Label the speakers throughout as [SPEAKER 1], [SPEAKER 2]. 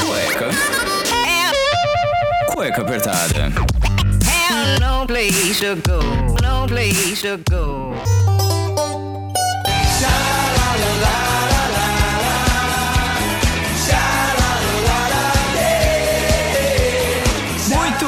[SPEAKER 1] Cueca. Cueca apertada.
[SPEAKER 2] no place to go, no place to go.
[SPEAKER 1] Muito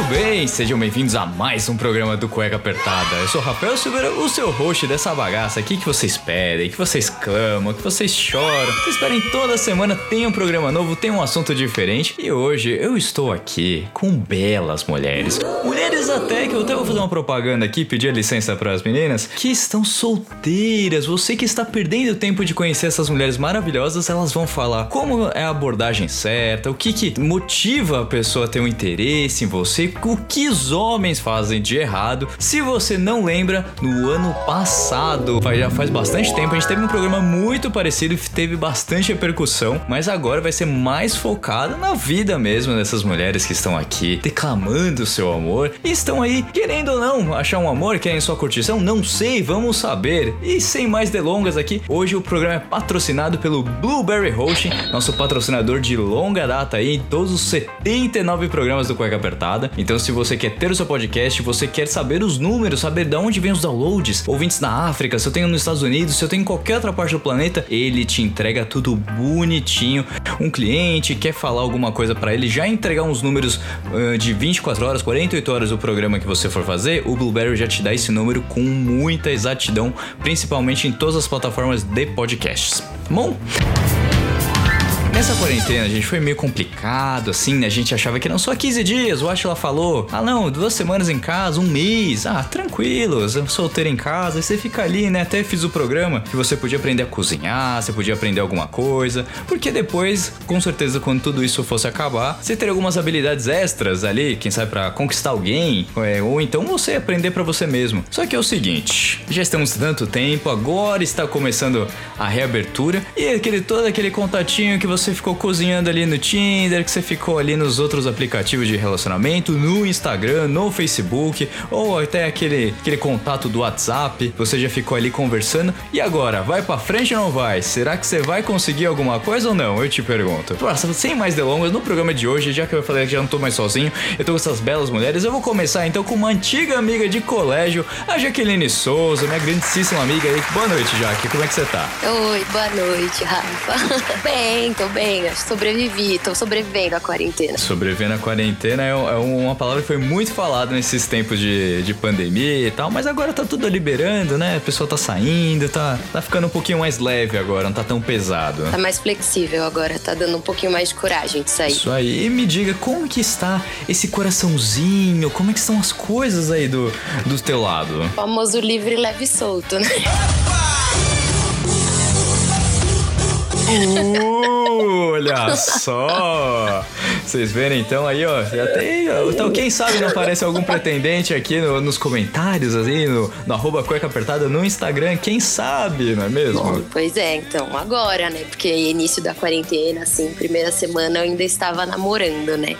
[SPEAKER 1] bem, sejam bem-vindos a mais um programa do Cueca Apertada. Eu sou o Rafael Silveira, o seu host dessa bagaça. O que, que vocês pedem, que vocês clamam, que vocês choram. Vocês esperem toda semana tem um programa novo, tem um assunto diferente. E hoje eu estou aqui com belas mulheres. Mulheres até que eu até vou fazer uma propaganda aqui, pedir licença para as meninas, que estão solteiras. Você que está perdendo tempo de conhecer essas mulheres maravilhosas, elas vão falar como é a abordagem certa, o que, que motiva a pessoa a ter um interesse em você, o que os homens fazem de errado. Se você não lembra, no ano passado, já faz bastante tempo, a gente teve um programa muito parecido e teve bastante repercussão, mas agora vai ser mais focado na vida mesmo dessas mulheres que estão aqui declamando seu amor e estão aí, querendo ou não, achar um amor, querem sua curtição, não sei, vamos saber. E sem mais delongas aqui, hoje o programa é patrocinado pelo Blueberry Hosting, nosso patrocinador de longa data aí em todos os 79 programas do Cueca Apertada. Então, se você quer ter o seu podcast, você quer saber os números, saber de onde vem os downloads, ouvintes na África, se eu tenho nos Estados Unidos, se eu tenho em qualquer outra parte do planeta, ele te entrega tudo bonitinho. Um cliente quer falar alguma coisa pra ele, já entregar uns números ah, de 24 horas, 48 horas do programa que você for fazer, o Blueberry já te dá esse número com muita exatidão, principalmente em todas as plataformas de podcasts. Bom, Nessa quarentena, gente, foi meio complicado, assim, né? A gente achava que eram só 15 dias, o Ashla falou. Ah, não, duas semanas em casa, um mês. Ah, tranquilo, solteiro em casa. Você fica ali, né? Até fiz o programa que você podia aprender a cozinhar, você podia aprender alguma coisa. Porque depois, com certeza, quando tudo isso fosse acabar, você teria algumas habilidades extras ali, quem sabe pra conquistar alguém, é, ou então você aprender pra você mesmo. Só que é o seguinte, já estamos tanto tempo, agora está começando a reabertura e aquele todo aquele contatinho que você ficou cozinhando ali no Tinder, que você ficou ali nos outros aplicativos de relacionamento, no Instagram, no Facebook, ou até aquele, aquele contato do WhatsApp, você já ficou ali conversando. E agora, vai pra frente ou não vai? Será que você vai conseguir alguma coisa ou não? Eu te pergunto. Nossa, sem mais delongas, no programa de hoje, já que eu falei que já não tô mais sozinho, eu tô com essas belas mulheres, eu vou começar então com uma antiga amiga de colégio, a Jaqueline Souza, minha grandíssima amiga aí. Boa noite, Jaque, como é que você tá?
[SPEAKER 3] Oi, boa noite, Rafa. bem, tô bem, sobrevivi, tô sobrevivendo à quarentena.
[SPEAKER 1] Sobrevivendo à quarentena é, é uma palavra que foi muito falada nesses tempos de, de pandemia e tal, mas agora tá tudo liberando, né? A pessoa tá saindo, tá, tá ficando um pouquinho mais leve agora, não tá tão pesado.
[SPEAKER 3] Tá mais flexível agora, tá dando um pouquinho mais de coragem de sair.
[SPEAKER 1] Isso aí, e me diga como que está esse coraçãozinho, como é que estão as coisas aí do, do teu lado?
[SPEAKER 3] O famoso livre, leve e solto, né?
[SPEAKER 1] Olha só! Vocês verem então aí, ó. Já tem. Então, quem sabe não aparece algum pretendente aqui no- nos comentários, assim, no, no arroba cueca apertada no Instagram. Quem sabe, não é mesmo?
[SPEAKER 3] Pois é, então, agora, né? Porque início da quarentena, assim, primeira semana eu ainda estava namorando, né?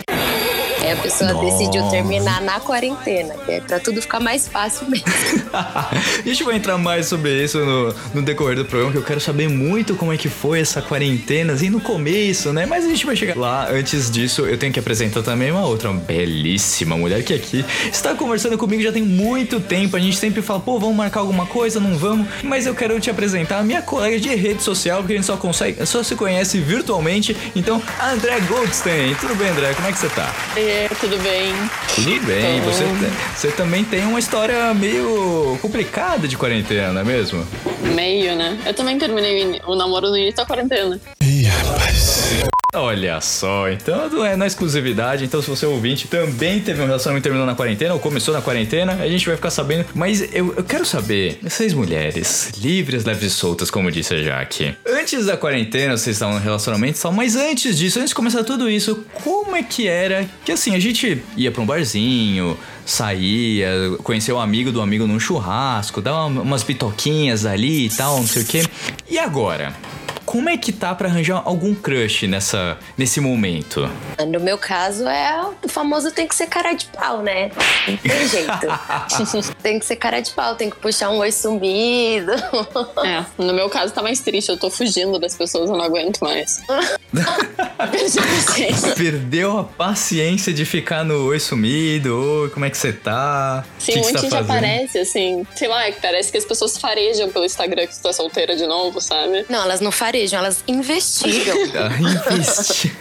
[SPEAKER 3] Aí a pessoa
[SPEAKER 1] Nossa.
[SPEAKER 3] decidiu terminar na quarentena, que é pra tudo ficar mais fácil mesmo.
[SPEAKER 1] a gente vai entrar mais sobre isso no, no decorrer do programa, que eu quero saber muito como é que foi essa quarentena, assim, no começo, né? Mas a gente vai chegar lá. Antes disso, eu tenho que apresentar também uma outra belíssima mulher que aqui está conversando comigo já tem muito tempo. A gente sempre fala, pô, vamos marcar alguma coisa, não vamos. Mas eu quero te apresentar a minha colega de rede social, porque a gente só consegue, só se conhece virtualmente. Então, a André Goldstein. Tudo bem, André? Como é que você tá?
[SPEAKER 4] É, tudo bem?
[SPEAKER 1] Tudo bem,
[SPEAKER 4] Então-
[SPEAKER 1] você, você também tem uma história meio complicada de quarentena, não é mesmo?
[SPEAKER 4] Meio, né? Eu também terminei o namoro no início da quarentena.
[SPEAKER 1] Olha só, então não é na exclusividade, então se você é ouvinte também teve um relacionamento terminou na quarentena ou começou na quarentena, a gente vai ficar sabendo. Mas eu, eu quero saber, vocês mulheres, livres, leves e soltas, como disse a Jaque. Antes da quarentena, vocês estavam no relacionamento e tal, mas antes disso, antes de começar tudo isso, como é que era? Que assim, a gente ia pra um barzinho, saía, conhecia o amigo do amigo num churrasco, dava uma- umas pitoquinhas ali e tal, não sei o quê. E agora? Como é que tá pra arranjar algum crush nessa, nesse momento?
[SPEAKER 3] No meu caso, é o famoso tem que ser cara de pau, né? Não tem jeito. tem que ser cara de pau, tem que puxar um oi sumido.
[SPEAKER 4] É, no meu caso tá mais triste, eu tô fugindo das pessoas, eu não aguento mais. Perdi a paciência.
[SPEAKER 1] Perdeu a paciência de ficar no oi sumido, oi, como é que você tá?
[SPEAKER 4] Sim,
[SPEAKER 1] que
[SPEAKER 4] um
[SPEAKER 1] você
[SPEAKER 4] monte
[SPEAKER 1] tá
[SPEAKER 4] aparece, assim. Sei lá, parece que as pessoas farejam pelo Instagram que tu tá solteira de novo, sabe?
[SPEAKER 3] Não, elas não farejam, elas investigam.
[SPEAKER 1] Ah, investi-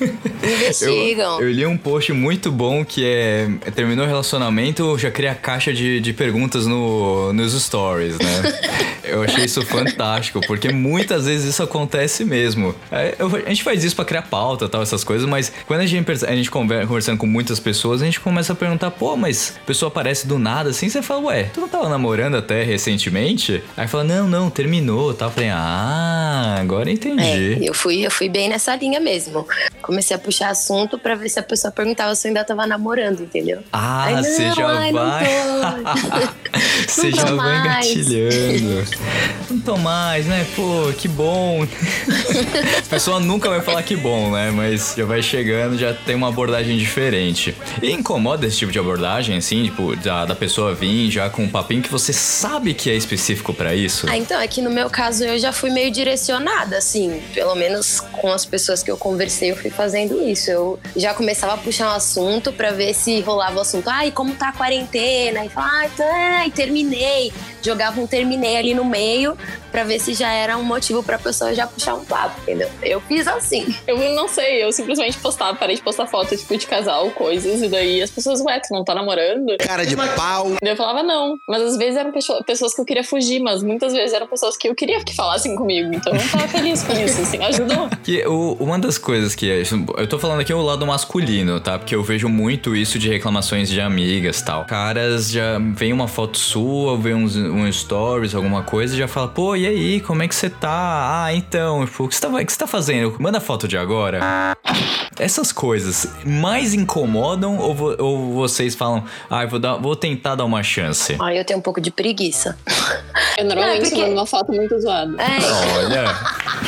[SPEAKER 3] investigam.
[SPEAKER 1] Eu, eu li um post muito bom que é terminou o relacionamento, já cria caixa de, de perguntas no, nos stories, né? eu achei isso fantástico, porque muitas vezes isso acontece mesmo. É, a gente faz isso pra criar pauta tal, essas coisas, mas quando a gente, a gente conver- conversando com muitas pessoas, a gente começa a perguntar, pô, mas a pessoa aparece do nada assim, você fala, ué, tu não tava namorando até recentemente? Aí fala, não, não, terminou, tal. Eu falei, ah, agora eu entendi.
[SPEAKER 3] É, eu fui, eu fui bem nessa linha mesmo. Comecei a puxar assunto pra ver se a pessoa perguntava se eu ainda tava namorando, entendeu?
[SPEAKER 1] Ah, você já
[SPEAKER 3] ai,
[SPEAKER 1] vai. Você já
[SPEAKER 3] tô
[SPEAKER 1] vai
[SPEAKER 3] mais.
[SPEAKER 1] engatilhando. Não tô mais, né? Pô, que bom. A pessoa nunca vai falar que bom, né? Mas já vai chegando, já tem uma abordagem diferente. E incomoda esse tipo de abordagem, assim, tipo, da, da pessoa vir já com um papinho que você sabe que é específico pra isso?
[SPEAKER 3] Ah, então, é que no meu caso eu já fui meio direcionada, assim. Pelo menos com as pessoas que eu conversei, eu fui fazendo isso. Eu já começava a puxar um assunto pra ver se rolava o assunto. Ai, como tá a quarentena? E falava, ai, tá, ai, terminei. Jogava um terminei ali no meio pra ver se já era um motivo pra pessoa já puxar um papo, entendeu? Eu fiz assim.
[SPEAKER 4] Eu não sei, eu simplesmente postava, parei de postar foto, tipo, de casal, coisas, e daí as pessoas, ué, tu não tá namorando?
[SPEAKER 5] Cara de pau.
[SPEAKER 4] Eu falava não. Mas às vezes eram pessoa- pessoas que eu queria fugir, mas muitas vezes eram pessoas que eu queria que falassem comigo. Então eu não tava feliz isso, assim, ajudou.
[SPEAKER 1] Que o- uma das coisas que. Eu tô falando aqui é o lado masculino, tá? Porque eu vejo muito isso de reclamações de amigas tal. Caras já vem uma foto sua, vê uns, um stories, alguma coisa, e já fala, pô, e aí, como é que você tá? Ah, então, tipo, o que você tá, o que você tá fazendo? Manda foto de agora. Essas coisas mais incomodam ou, vo- ou vocês falam, ah, vou, dar, vou tentar dar uma chance?
[SPEAKER 3] Ai, eu tenho um pouco de preguiça.
[SPEAKER 4] Eu normalmente
[SPEAKER 3] é porque-
[SPEAKER 4] mando uma foto muito zoada.
[SPEAKER 3] É,
[SPEAKER 1] Olha.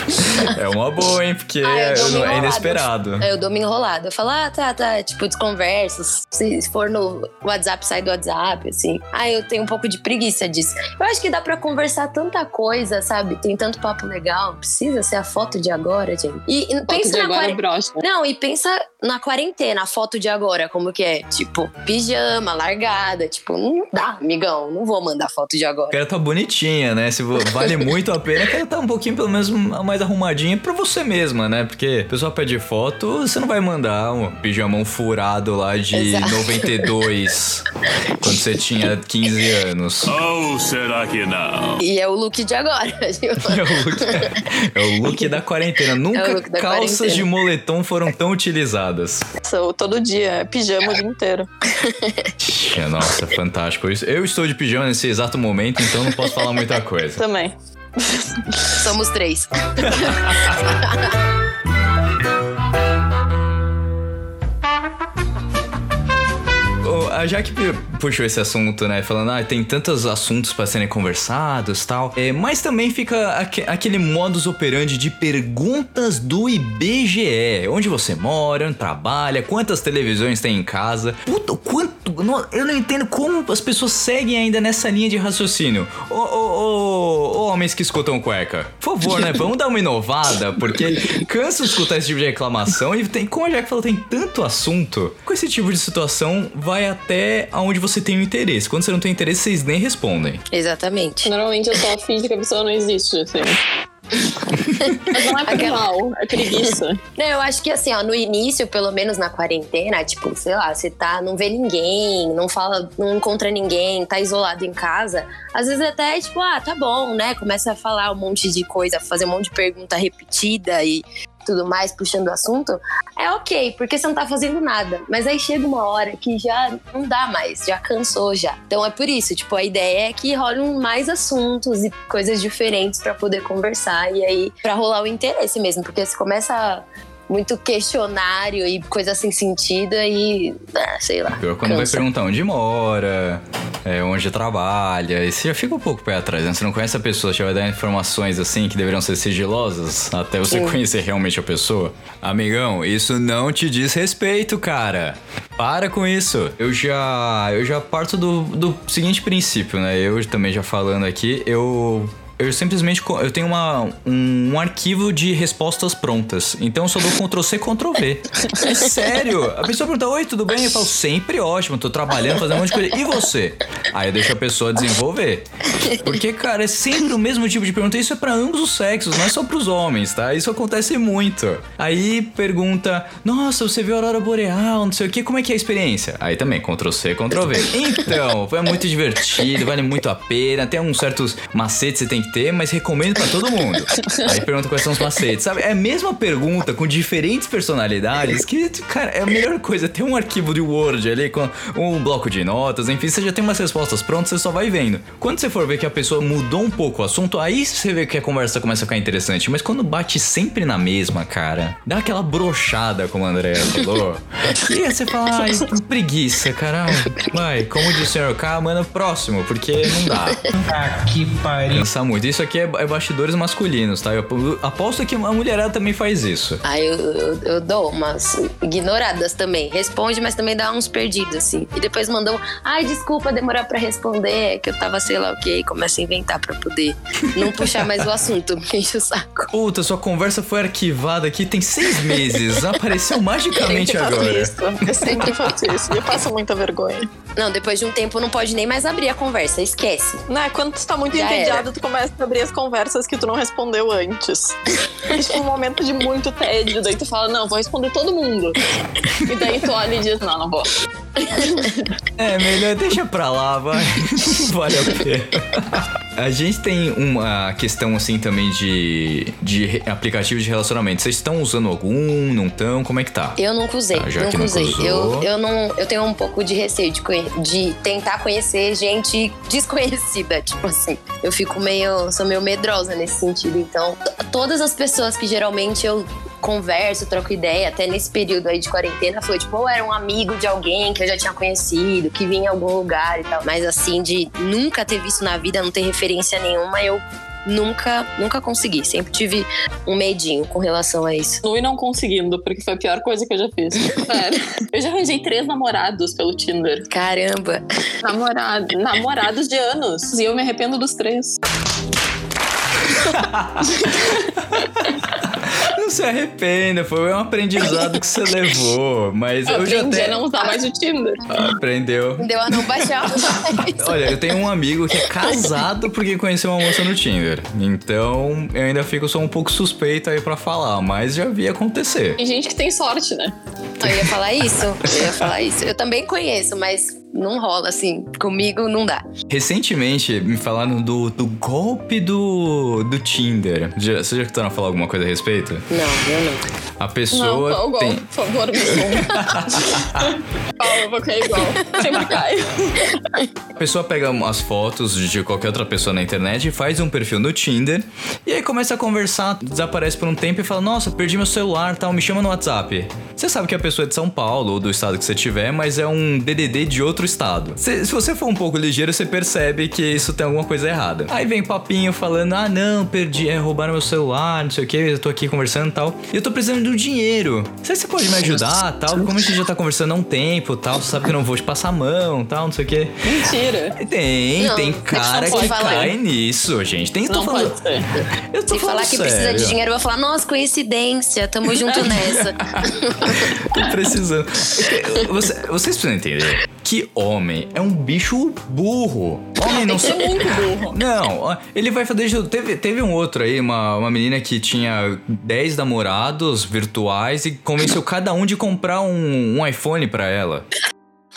[SPEAKER 1] É uma boa, hein? Porque
[SPEAKER 3] Ah, eu
[SPEAKER 1] é
[SPEAKER 3] enrolada.
[SPEAKER 1] inesperado.
[SPEAKER 3] Eu dou uma enrolada. Eu falo, ah, tá, tá. Tipo, desconversas. Se for no WhatsApp, sai do WhatsApp, assim. Ah, eu tenho um pouco de preguiça disso. Eu acho que dá pra conversar tanta coisa, sabe? Tem tanto papo legal. Precisa ser a foto de agora, gente. E, e
[SPEAKER 4] Foto
[SPEAKER 3] pensa
[SPEAKER 4] de
[SPEAKER 3] na
[SPEAKER 4] agora é
[SPEAKER 3] quarentena. Não, e pensa na quarentena, a foto de agora, como que é? Tipo, pijama, largada. Tipo, não dá, amigão. Não vou mandar foto de agora.
[SPEAKER 1] A cara tá bonitinha, né? Se vale muito a pena, a cara tá um pouquinho, pelo menos, mais arrumadinha pra você mesma, né? Porque a pessoa pede foto, você não vai mandar um pijamão furado lá de
[SPEAKER 3] Exato.
[SPEAKER 1] 92, quando você tinha 15 anos.
[SPEAKER 6] Ou será que não?
[SPEAKER 3] E é o look de agora.
[SPEAKER 1] É o look, é o look da quarentena. Nunca
[SPEAKER 3] look da
[SPEAKER 1] calças
[SPEAKER 3] quarentena.
[SPEAKER 1] de moletom foram tão utilizadas.
[SPEAKER 4] Sou todo dia, é pijama o dia inteiro.
[SPEAKER 1] Nossa, fantástico isso. Eu estou de pijama nesse exato momento, então não posso falar muita coisa.
[SPEAKER 4] Também.
[SPEAKER 3] Somos três.
[SPEAKER 1] A Jaque puxou esse assunto, né? Falando, ah, tem tantos assuntos pra serem conversados tal. É, mas também fica aque- aquele modus operandi de perguntas do IBGE. Onde você mora, onde trabalha, quantas televisões tem em casa. Puta, quanto. Eu não entendo como as pessoas seguem ainda nessa linha de raciocínio. Ô, ô, ô, homens que escutam cueca. Por favor, né? Vamos dar uma inovada, porque canso de escutar esse tipo de reclamação. E tem, como a Jaque falou, tem tanto assunto. Com esse tipo de situação, vai até aonde você tem o interesse. Quando você não tem interesse, vocês nem respondem.
[SPEAKER 3] Exatamente.
[SPEAKER 4] Normalmente eu só finge que a pessoa não existe, assim. Mas não é por
[SPEAKER 3] Aquela-
[SPEAKER 4] mal, é preguiça.
[SPEAKER 3] Não, eu acho que assim, ó, no início, pelo menos na quarentena, tipo, sei lá, você tá, não vê ninguém, não fala, não encontra ninguém, tá isolado em casa, às vezes até, tipo, ah, tá bom, né? Começa a falar um monte de coisa, fazer um monte de pergunta repetida e tudo mais, puxando o assunto, é ok, porque você não tá fazendo nada. Mas aí chega uma hora que já não dá mais, já cansou já. Então é por isso, tipo, a ideia é que rolem mais assuntos e coisas diferentes pra poder conversar e aí pra rolar o interesse mesmo, porque você começa muito questionário e coisa sem sentido aí, ah, sei lá.
[SPEAKER 1] Pior quando vai
[SPEAKER 3] cansa.
[SPEAKER 1] perguntar onde mora, é, onde trabalha, e você já fica um pouco pé atrás, né? Você não conhece a pessoa, você vai dar informações assim que deveriam ser sigilosas até você conhecer realmente a pessoa. Amigão, isso não te diz respeito, cara. Para com isso. Eu já, eu já parto do, do seguinte princípio, né? Eu também já falando aqui, eu eu simplesmente eu tenho uma, um, um arquivo de respostas prontas. Então eu só dou Ctrl C, Ctrl V. É sério. A pessoa pergunta: Oi, tudo bem? Eu falo: Sempre ótimo, tô trabalhando, fazendo um monte de coisa. E você? Aí eu deixo a pessoa desenvolver. Porque, cara, é sempre o mesmo tipo de pergunta. Isso é pra ambos os sexos, não é só pros homens, tá? Isso acontece muito. Aí pergunta: Nossa, você viu a Aurora Boreal, não sei o que, como é que é a experiência? Aí também, Ctrl C, Ctrl V. Então, foi muito divertido, vale muito a pena. Tem uns certos macetes que você tem que ter, mas recomendo pra todo mundo. Aí pergunta quais são os macetes, sabe? É a mesma pergunta com diferentes personalidades que, cara, é a melhor coisa. Ter um arquivo de Word ali com um bloco de notas, enfim, você já tem umas respostas prontas, você só vai vendo. Quando você for ver que a pessoa mudou um pouco o assunto, aí você vê que a conversa começa a ficar interessante. Mas quando bate sempre na mesma, cara, dá aquela brochada, como a Andrea falou. e aí você fala, ai, preguiça, caralho. Vai, como disse o senhor K, manda próximo, porque não dá.
[SPEAKER 5] Ah, que pariu.
[SPEAKER 1] Cansa muito. Isso aqui é, é bastidores masculinos, tá? Eu ap- aposto que a mulherada também faz isso.
[SPEAKER 3] Aí eu, eu, eu dou umas ignoradas também. Responde, mas também dá uns perdidos, assim. E depois mandou, ai, desculpa demorar pra responder, é que eu tava sei lá o quê. E começa a inventar pra poder não puxar mais o assunto, me enche o saco.
[SPEAKER 1] Puta, sua conversa foi arquivada aqui tem seis meses. Apareceu
[SPEAKER 4] Eu
[SPEAKER 1] magicamente
[SPEAKER 4] sempre faço
[SPEAKER 1] agora.
[SPEAKER 4] isso. Eu sempre faço isso. Eu passo muita vergonha.
[SPEAKER 3] Não, depois de um tempo não pode nem mais abrir a conversa, esquece.
[SPEAKER 4] Né? Quando tu tá muito
[SPEAKER 3] Já
[SPEAKER 4] entediado,
[SPEAKER 3] era.
[SPEAKER 4] tu começa a abrir as conversas que tu não respondeu antes. É tipo um momento de muito tédio. Daí tu fala, não, vou responder todo mundo. E daí tu olha e diz, não, não vou.
[SPEAKER 1] É, melhor deixa pra lá, vai. vale a pena. A gente tem uma questão assim também de, de aplicativo de relacionamento. Vocês estão usando algum? Não estão? Como é que tá?
[SPEAKER 3] Eu nunca usei,
[SPEAKER 1] Ah, já
[SPEAKER 3] nunca
[SPEAKER 1] nunca
[SPEAKER 3] usei.
[SPEAKER 1] usou.
[SPEAKER 3] Eu, eu, não, eu tenho um pouco de receio de, de tentar conhecer gente desconhecida, tipo assim. Eu fico meio, sou meio medrosa nesse sentido. Então, todas as pessoas que geralmente eu converso, troco ideia, até nesse período aí de quarentena, foi tipo, ou era um amigo de alguém que eu já tinha conhecido, que vinha em algum lugar e tal. Mas assim, de nunca ter visto na vida, não ter referência nenhuma, eu nunca, nunca consegui. Sempre tive um medinho com relação a isso.
[SPEAKER 4] Continue não conseguindo, porque foi a pior coisa que eu já fiz. Sério. Eu já arranjei três namorados pelo Tinder.
[SPEAKER 3] Caramba!
[SPEAKER 4] Namorado, namorados de anos. E eu me arrependo dos três.
[SPEAKER 1] Se arrependa, foi um aprendizado que você levou. Mas
[SPEAKER 4] Eu
[SPEAKER 1] eu já até
[SPEAKER 4] a não usar mais o Tinder.
[SPEAKER 1] aprendeu.
[SPEAKER 3] Deu a não baixar
[SPEAKER 1] Olha, eu tenho um amigo que é casado porque conheceu uma moça no Tinder. Então, eu ainda fico só um pouco suspeito aí pra falar, mas já vi acontecer.
[SPEAKER 4] Tem gente que tem sorte, né?
[SPEAKER 3] Eu ia falar isso. Eu ia falar isso. Eu também conheço, mas não rola assim. Comigo não dá.
[SPEAKER 1] Recentemente me falaram do, do golpe do, do Tinder. Já, você já tentaram falar alguma coisa a respeito?
[SPEAKER 3] Não, eu não.
[SPEAKER 1] A
[SPEAKER 4] Não,
[SPEAKER 1] pessoa
[SPEAKER 4] qual igual?
[SPEAKER 1] tem.
[SPEAKER 4] Por favor, me. Qual eu vou cair igual? Sempre caio.
[SPEAKER 1] A pessoa pega as fotos de qualquer outra pessoa na internet e faz um perfil no Tinder. E aí começa a conversar, desaparece por um tempo e fala: Nossa, perdi meu celular tal, me chama no WhatsApp. Você sabe que a pessoa é de São Paulo ou do estado que você tiver, mas é um DDD de outro estado. Se, se você for um pouco ligeiro, você percebe que isso tem alguma coisa errada. Aí vem papinho falando: Ah, não, perdi, é, roubaram meu celular, não sei o que, eu tô aqui conversando e tal. E eu tô precisando do dinheiro. Você, você pode me ajudar tal? Como a gente já tá conversando há um tempo tal, você sabe que eu não vou te passar a mão tal, não sei o que.
[SPEAKER 4] Mentira.
[SPEAKER 1] Tem,
[SPEAKER 3] Não,
[SPEAKER 1] tem cara que
[SPEAKER 3] falar.
[SPEAKER 1] cai nisso, gente. Tem, tô
[SPEAKER 4] Não
[SPEAKER 1] falando,
[SPEAKER 4] pode ser.
[SPEAKER 1] eu tô
[SPEAKER 3] Se falar
[SPEAKER 1] falando
[SPEAKER 3] que precisa de
[SPEAKER 1] sério.
[SPEAKER 3] dinheiro, eu vou falar, nossa, coincidência, tamo junto nessa.
[SPEAKER 1] Tô precisando. Você- vocês precisam entender que homem é um bicho burro. Homem não
[SPEAKER 4] ser
[SPEAKER 1] só.
[SPEAKER 4] muito burro.
[SPEAKER 1] Não, ele vai fazer. Teve, teve um outro aí, uma, uma menina que tinha 10 namorados virtuais e convenceu cada um de comprar um, um iPhone pra ela.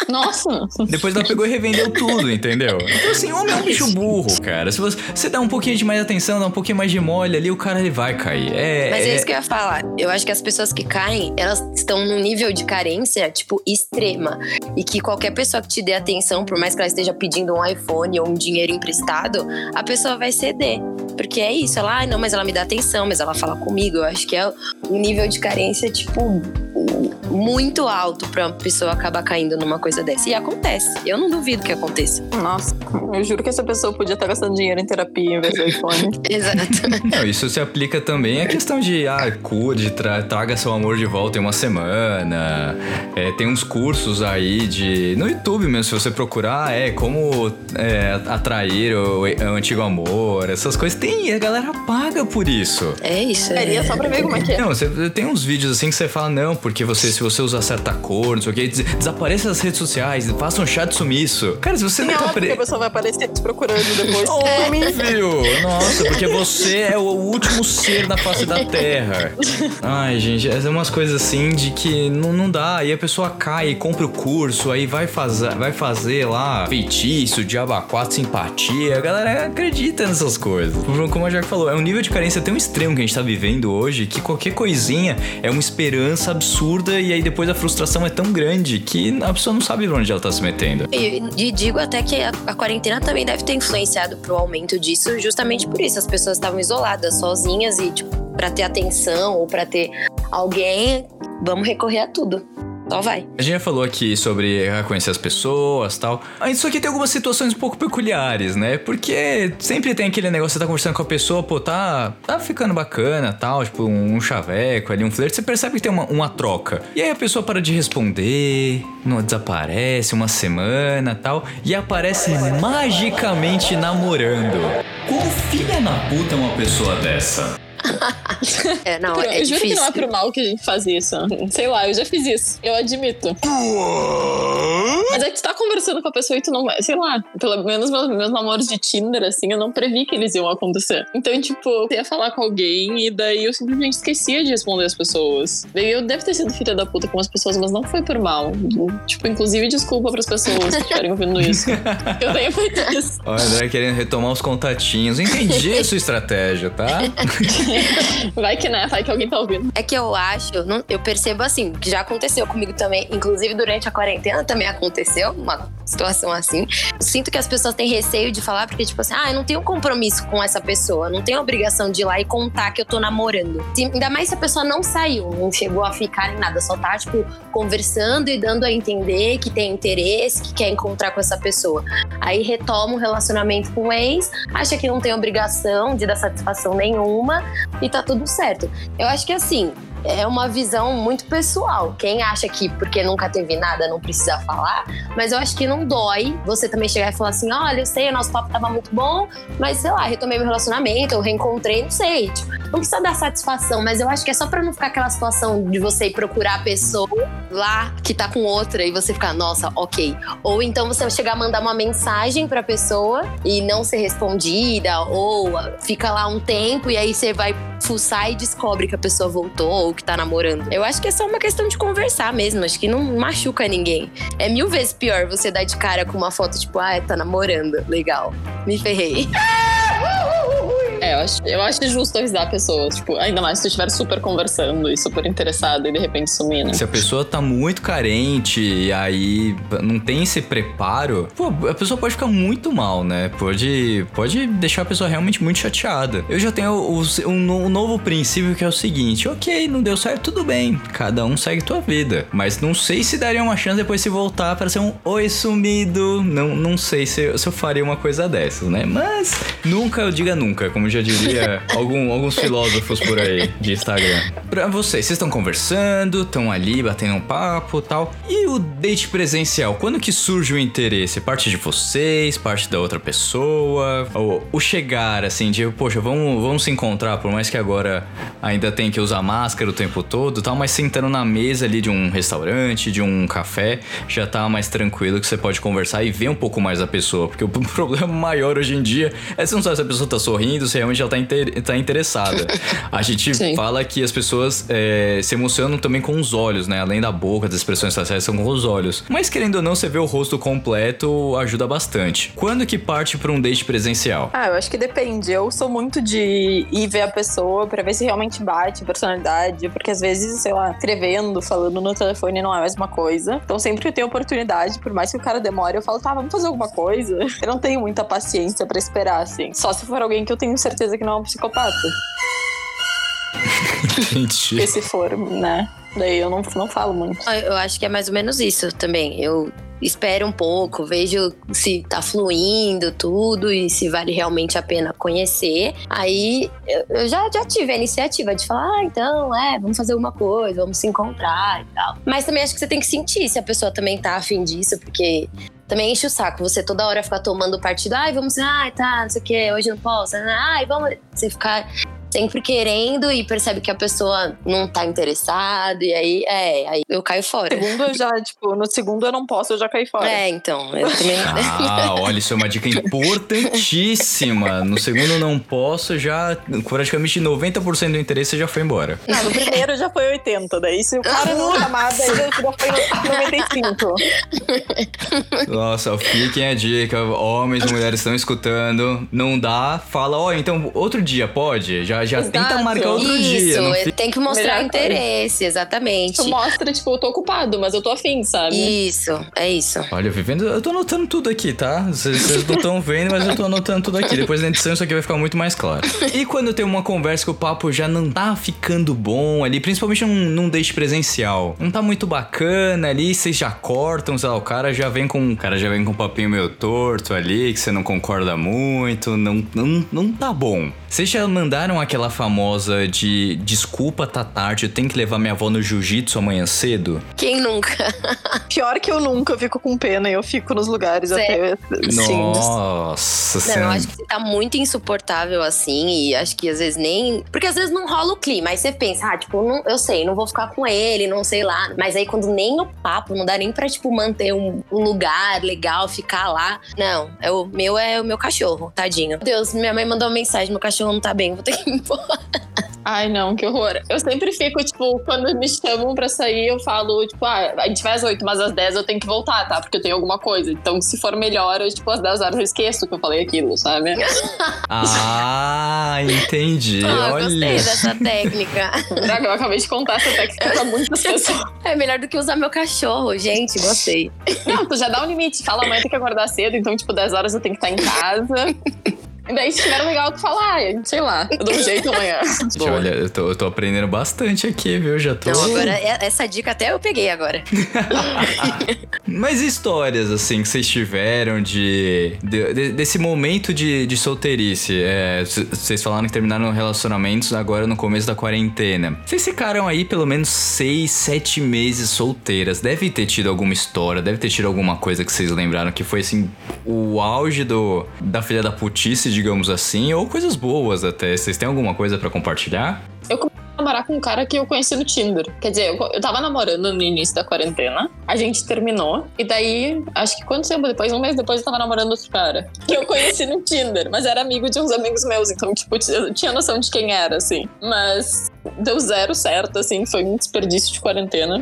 [SPEAKER 4] Nossa.
[SPEAKER 1] Depois ela pegou e revendeu tudo, entendeu? Então, assim, homem é um bicho burro, cara. Se você, você dá um pouquinho de mais atenção, dá um pouquinho mais de mole ali, o cara ele vai cair. É,
[SPEAKER 3] Mas é
[SPEAKER 1] é-
[SPEAKER 3] isso que eu ia falar. Eu acho que as pessoas que caem, elas estão num nível de carência, tipo, extrema. E que qualquer pessoa que te dê atenção, por mais que ela esteja pedindo um iPhone ou um dinheiro emprestado, a pessoa vai ceder. Porque é isso, ela, ai, não, mas ela me dá atenção, mas ela fala comigo. Eu acho que é um nível de carência, tipo, muito alto pra uma pessoa acabar caindo numa coisa dessa. E acontece. Eu não duvido que aconteça.
[SPEAKER 4] Nossa, eu juro que essa pessoa podia estar gastando dinheiro em terapia em vez do iPhone.
[SPEAKER 3] Exato.
[SPEAKER 1] Não, isso se aplica também à questão de, ah, cure, de tra traga seu amor de volta em uma semana. É, tem uns cursos aí de. No YouTube mesmo, se você procurar, é como é, atrair o, o antigo amor, essas coisas. Tem, a galera paga por isso.
[SPEAKER 3] É isso.
[SPEAKER 4] Seria só pra ver como é que é.
[SPEAKER 1] Não, você tem uns vídeos assim que você fala, não, porque você, se você usar certa cor, não sei o que, des desapareça das redes sociais, faça um chat sumiço. Cara, se você
[SPEAKER 4] É
[SPEAKER 1] não tá
[SPEAKER 4] que a pessoa vai aparecer te procurando depois.
[SPEAKER 1] Óbvio! Nossa, porque você é o último ser da face da Terra. Ai, gente, é umas coisas assim de que não, não dá. Aí a pessoa cai, compra o curso, aí vai fazer, vai fazer lá feitiço, diaba 4, simpatia. A galera acredita nessas coisas. Como a Jack falou, é um nível de carência tão extremo que a gente tá vivendo hoje que qualquer coisinha é uma esperança absurda e aí depois a frustração é tão grande que a pessoa não sabe onde ela tá se metendo.
[SPEAKER 3] E, e digo até que a, a quarentena também deve ter influenciado pro aumento disso, justamente por isso. As pessoas estavam isoladas, sozinhas e, tipo, pra ter atenção ou pra ter alguém, vamos recorrer a tudo. Só vai.
[SPEAKER 1] A gente já falou aqui sobre conhecer as pessoas tal. Mas Isso aqui tem algumas situações um pouco peculiares, né? Porque sempre tem aquele negócio, você tá conversando com a pessoa, pô, tá, tá ficando bacana tal, tipo um chaveco ali, um flerte, você percebe que tem uma, uma troca. E aí a pessoa para de responder, não desaparece uma semana tal, e aparece magicamente namorando. Como filha na puta uma pessoa dessa?
[SPEAKER 3] É, não,
[SPEAKER 4] Por-
[SPEAKER 3] é
[SPEAKER 4] eu juro que
[SPEAKER 3] difícil.
[SPEAKER 4] não é pro mal que a gente faz isso. Sei lá, eu já fiz isso. Eu admito. Mas é que tu tá conversando com a pessoa e tu não vai. Sei lá, pelo menos meus, meus namoros de Tinder, assim, eu não previ que eles iam acontecer. Então, tipo, eu ia falar com alguém e daí eu simplesmente esquecia de responder as pessoas. Daí eu devo ter sido filha da puta com as pessoas, mas não foi por mal. Tipo, inclusive, desculpa pras pessoas que estiverem ouvindo isso. Eu tenho feito isso.
[SPEAKER 1] Olha, André querendo retomar os contatinhos. Entendi a sua estratégia, tá?
[SPEAKER 4] Vai que né, vai que alguém tá ouvindo.
[SPEAKER 3] É que eu acho, não- eu percebo assim, que já aconteceu comigo também, inclusive durante a quarentena também aconteceu uma situação assim. Eu sinto que as pessoas têm receio de falar, porque, tipo assim, ah, eu não tenho compromisso com essa pessoa, não tenho obrigação de ir lá e contar que eu tô namorando. Se- ainda mais se a pessoa não saiu, não chegou a ficar em nada, só tá, tipo, conversando e dando a entender que tem interesse, que quer encontrar com essa pessoa. Aí retoma um relacionamento com o ex, acha que não tem obrigação de dar satisfação nenhuma e tá tudo certo. Eu acho que assim, é uma visão muito pessoal. Quem acha que porque nunca teve nada não precisa falar, mas eu acho que não dói você também chegar e falar assim: olha, eu sei, o nosso papo tava muito bom, mas sei lá, retomei meu relacionamento, eu reencontrei, não sei. Tipo, não precisa dar satisfação, mas eu acho que é só pra não ficar aquela situação de você ir procurar a pessoa lá que tá com outra e você ficar, nossa, ok. Ou então você chegar a mandar uma mensagem pra pessoa e não ser respondida, ou fica lá um tempo e aí você vai fuçar e descobre que a pessoa voltou ou que tá namorando. Eu acho que é só uma questão de conversar mesmo, acho que não machuca ninguém. É mil vezes pior você dar de cara com uma foto tipo, ah, tá namorando, legal, me ferrei.
[SPEAKER 4] É, eu acho, eu acho justo avisar a pessoa, tipo, ainda mais se tu estiver super conversando e super interessado e de repente sumir, né?
[SPEAKER 1] Se a pessoa tá muito carente e aí não tem esse preparo, pô, a pessoa pode ficar muito mal, né? Pode, pode deixar a pessoa realmente muito chateada. Eu já tenho o, um, no- um novo princípio que é o seguinte: ok, não deu certo, tudo bem. Cada um segue tua vida. Mas não sei se daria uma chance depois se voltar para ser um oi sumido. Não, não sei se, se eu faria uma coisa dessas, né? Mas nunca eu diga nunca, como já diria algum- alguns filósofos por aí de Instagram. Pra vocês, vocês estão conversando, estão ali batendo um papo tal. E o date presencial, quando que surge o interesse? Parte de vocês, parte da outra pessoa? O, o chegar, assim, de, poxa, vamos, vamos se encontrar, por mais que agora ainda tem que usar máscara o tempo todo tal, mas sentando na mesa ali de um restaurante, de um café, já tá mais tranquilo que você pode conversar e ver um pouco mais a pessoa. Porque o problema maior hoje em dia é você não sabe se a pessoa tá sorrindo, se realmente ela tá, inter- tá interessada. A gente
[SPEAKER 4] Sim.
[SPEAKER 1] fala que as pessoas é, se emocionam também com os olhos, né? Além da boca, das expressões faciais, são com os olhos. Mas querendo ou não, você ver o rosto completo ajuda bastante. Quando que parte pra um date presencial?
[SPEAKER 4] Ah, eu acho que depende. Eu sou muito de ir ver a pessoa pra ver se realmente bate a personalidade, porque às vezes, sei lá, escrevendo, falando no telefone não é a mesma coisa. Então sempre que eu tenho oportunidade, por mais que o cara demore, eu falo, tá, vamos fazer alguma coisa. Eu não tenho muita paciência pra esperar, assim. Só se for alguém que eu tenho certeza que não é um psicopata.
[SPEAKER 1] Gente.
[SPEAKER 4] Porque se for, né? Daí eu não, não falo muito.
[SPEAKER 3] Ah, Eu acho que é mais ou menos isso também. Eu espero um pouco, vejo se tá fluindo tudo e se vale realmente a pena conhecer. Aí eu, eu já, já tive a iniciativa de falar, ah, então, é, vamos fazer alguma coisa, vamos se encontrar e tal. Mas também acho que você tem que sentir se a pessoa também tá afim disso, porque também enche o saco você toda hora ficar tomando partido, ai, vamos, ai, tá, não sei o que, hoje não posso, ai, vamos. Você ficar sempre querendo e percebe que a pessoa não tá interessada, e aí, é, aí eu caio fora.
[SPEAKER 4] Segundo eu já, tipo, no segundo eu não posso, eu já caí fora.
[SPEAKER 3] É, então, eu também.
[SPEAKER 1] Ah, olha, isso é uma dica importantíssima. No segundo não posso, já praticamente 90% do interesse já foi embora.
[SPEAKER 4] Não, no primeiro já foi 80, daí se o cara não chamar, daí já foi no 95.
[SPEAKER 1] Nossa, fiquem a dica, homens e mulheres estão escutando. Não dá, fala, ó, então outro dia pode? Já, já
[SPEAKER 4] Exato.
[SPEAKER 1] tenta marcar outro
[SPEAKER 3] Isso,
[SPEAKER 1] dia. Não
[SPEAKER 3] é-
[SPEAKER 1] fica-
[SPEAKER 3] tem que mostrar
[SPEAKER 4] Melhor coisa.
[SPEAKER 3] interesse, exatamente.
[SPEAKER 4] Tu mostra, tipo, eu tô ocupado, mas eu tô afim, sabe?
[SPEAKER 3] Isso, é isso.
[SPEAKER 1] Olha, vivendo, eu tô anotando tudo aqui, tá? Vocês não estão vendo, mas eu tô anotando tudo aqui. Depois da edição isso aqui vai ficar muito mais claro. E quando tem uma conversa que o papo já não tá ficando bom ali, principalmente num, num date presencial, não tá muito bacana ali, vocês já cortam, sei lá, o cara já vem com, o cara já vem com um papinho meio torto ali, que você não concorda muito, não, não, não tá bom. Vocês já mandaram aquela famosa de desculpa, tá tarde, eu tenho que levar minha avó no jiu-jitsu amanhã cedo?
[SPEAKER 3] Quem nunca?
[SPEAKER 4] Pior que eu nunca fico com pena, eu fico nos lugares
[SPEAKER 3] Sério?
[SPEAKER 4] até. Sim.
[SPEAKER 1] Nossa,
[SPEAKER 3] Não, eu acho que você tá muito insuportável assim, e acho que às vezes nem. Porque às vezes não rola o clima. Aí você pensa, ah, tipo, não, eu sei, não vou ficar com ele, não sei lá. Mas aí quando nem no papo, não dá nem pra, tipo, manter um, um lugar legal, ficar lá. Não, é o meu é o meu cachorro, tadinho. Meu Deus, minha mãe mandou uma mensagem: meu cachorro não tá bem, vou ter que embora.
[SPEAKER 4] Ai, não, que horror. Eu sempre fico, tipo, quando me chamam pra sair, eu falo, tipo, ah, a gente vai às 8, mas às 10 eu tenho que voltar, tá? Porque eu tenho alguma coisa. Então, se for melhor, eu, tipo, às 10 horas eu esqueço que eu falei aquilo, sabe?
[SPEAKER 1] Ah, entendi.
[SPEAKER 3] Ah,
[SPEAKER 1] Olha.
[SPEAKER 3] gostei dessa técnica.
[SPEAKER 4] Eu acabei de contar essa técnica pra muitas pessoas.
[SPEAKER 3] É melhor do que usar meu cachorro, gente, gostei.
[SPEAKER 4] Não, tu já dá um limite. Fala, amanhã tem que acordar cedo, então, tipo, 10 horas eu tenho que estar em casa. Daí, se tiver legal, tu fala, ah, sei lá, eu dou um jeito amanhã.
[SPEAKER 1] Gente, Olha, eu tô, eu tô aprendendo bastante aqui, viu? Já tô.
[SPEAKER 3] Não, agora, é- essa dica até eu peguei agora.
[SPEAKER 1] Mas histórias, assim, que vocês tiveram de, de- de- desse momento de, de solteirice. É, vocês falaram que terminaram relacionamentos agora no começo da quarentena. Vocês ficaram aí pelo menos seis, sete meses solteiras. Deve ter tido alguma história, deve ter tido alguma coisa que vocês lembraram que foi, assim, o auge do, da filha da putice, digamos assim, ou coisas boas até. Vocês têm alguma coisa pra compartilhar?
[SPEAKER 4] namorar com um cara que eu conheci no Tinder. Quer dizer, eu, eu tava namorando no início da quarentena, a gente terminou, e daí, acho que quanto tempo depois? Um mês depois eu tava namorando outro cara. Que eu conheci no Tinder, mas era amigo de uns amigos meus, então, tipo, eu tinha noção de quem era, assim. Mas deu zero certo, assim, foi um desperdício de quarentena.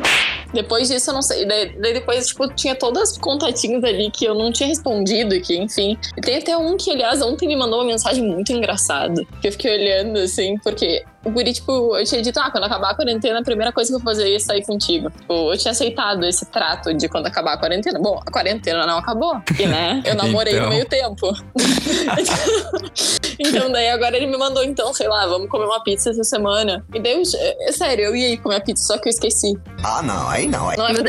[SPEAKER 4] Depois disso, eu não sei. Daí, daí depois, tipo, tinha todas as contatinhos ali que eu não tinha respondido, e que, enfim. E tem até um que, aliás, ontem me mandou uma mensagem muito engraçada. Que eu fiquei olhando, assim, porque o guri, tipo, eu tinha dito, ah, quando acabar a quarentena, a primeira coisa que eu vou fazer é sair contigo. Tipo, eu tinha aceitado esse trato de quando acabar a quarentena. Bom, a quarentena não acabou. E, né, eu namorei
[SPEAKER 1] Então.
[SPEAKER 4] no meio tempo. então, daí agora ele me mandou, então, sei lá, vamos comer uma pizza essa semana. E daí, eu, é, sério, eu ia ir comer a pizza, só que eu esqueci.
[SPEAKER 7] Ah, não, aí não. Aí...
[SPEAKER 4] Não é
[SPEAKER 3] Deus.